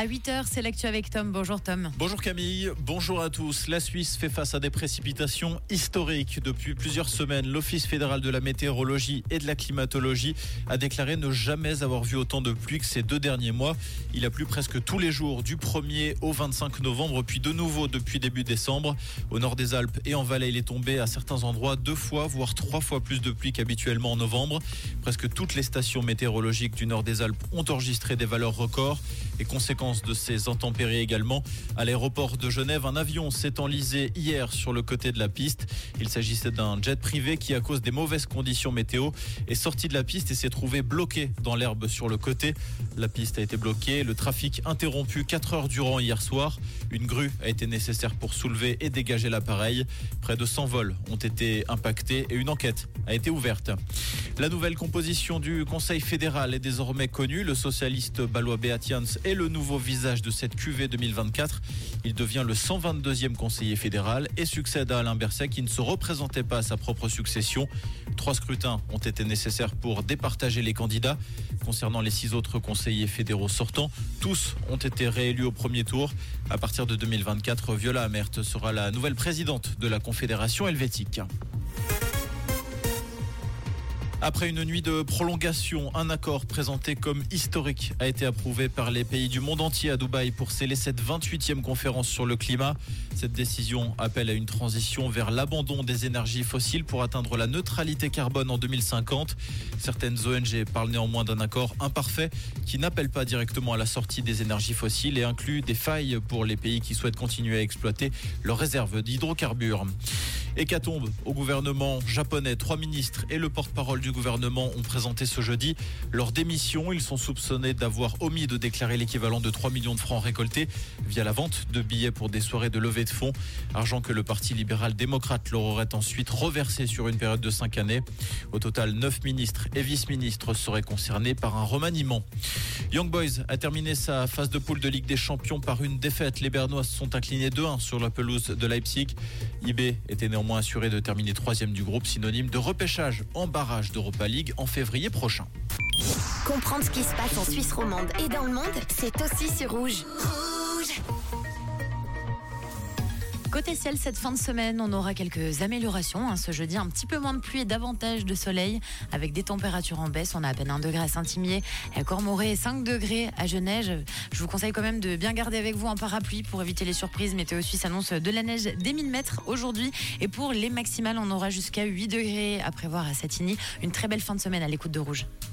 À 8h, c'est l'actu avec Tom. Bonjour Tom. Bonjour Camille, bonjour à tous. La Suisse fait face à des précipitations historiques. Depuis plusieurs semaines, l'Office fédéral de la météorologie et de la climatologie a déclaré ne jamais avoir vu autant de pluie que ces deux derniers mois. Il a plu presque tous les jours du 1er au 25 novembre, puis de nouveau depuis début décembre. Au nord des Alpes et en Valais, il est tombé à certains endroits deux fois, voire trois fois plus de pluie qu'habituellement en novembre. Presque toutes les stations météorologiques du nord des Alpes ont enregistré des valeurs records. Et de ces intempéries également, à l'aéroport de Genève, un avion s'est enlisé hier sur le côté de la piste. Il s'agissait d'un jet privé qui, à cause des mauvaises conditions météo, est sorti de la piste et s'est trouvé bloqué dans l'herbe sur le côté. La piste a été bloquée, le trafic interrompu 4 heures durant hier soir. Une grue a été nécessaire pour soulever et dégager l'appareil. Près de 100 vols ont été impactés et une enquête a été ouverte. La nouvelle composition du Conseil fédéral est désormais connue. Le socialiste balois Beatians est le nouveau visage de cette QV 2024. Il devient le 122e conseiller fédéral et succède à Alain Berset qui ne se représentait pas à sa propre succession. Trois scrutins ont été nécessaires pour départager les candidats. Concernant les six autres conseillers fédéraux sortants, tous ont été réélus au premier tour. À partir de 2024, Viola Amert sera la nouvelle présidente de la Confédération helvétique. Après une nuit de prolongation, un accord présenté comme historique a été approuvé par les pays du monde entier à Dubaï pour sceller cette 28e conférence sur le climat. Cette décision appelle à une transition vers l'abandon des énergies fossiles pour atteindre la neutralité carbone en 2050. Certaines ONG parlent néanmoins d'un accord imparfait qui n'appelle pas directement à la sortie des énergies fossiles et inclut des failles pour les pays qui souhaitent continuer à exploiter leurs réserves d'hydrocarbures. Hécatombe au gouvernement japonais? Trois ministres et le porte-parole du gouvernement ont présenté ce jeudi leur démission. Ils sont soupçonnés d'avoir omis de déclarer l'équivalent de 3 millions de francs récoltés via la vente de billets pour des soirées de levée de fonds. Argent que le Parti libéral démocrate leur aurait ensuite reversé sur une période de 5 années. Au total, 9 ministres et vice-ministres seraient concernés par un remaniement. Young Boys a terminé sa phase de poule de Ligue des Champions par une défaite. Les Bernois se sont inclinés 2-1 sur la pelouse de Leipzig. IB était néanmoins assuré de terminer troisième du groupe, synonyme de repêchage en barrage d'Europa League en février prochain. Comprendre ce qui se passe en Suisse romande et dans le monde, c'est aussi sur Rouge. Côté ciel, cette fin de semaine, on aura quelques améliorations. hein. Ce jeudi, un petit peu moins de pluie et davantage de soleil, avec des températures en baisse. On a à peine 1 degré à Saint-Imier, à Cormoré et 5 degrés à Genève. Je vous conseille quand même de bien garder avec vous un parapluie pour éviter les surprises. Météo Suisse annonce de la neige des 1000 mètres aujourd'hui. Et pour les maximales, on aura jusqu'à 8 degrés à prévoir à Satigny. Une très belle fin de semaine à l'écoute de Rouge.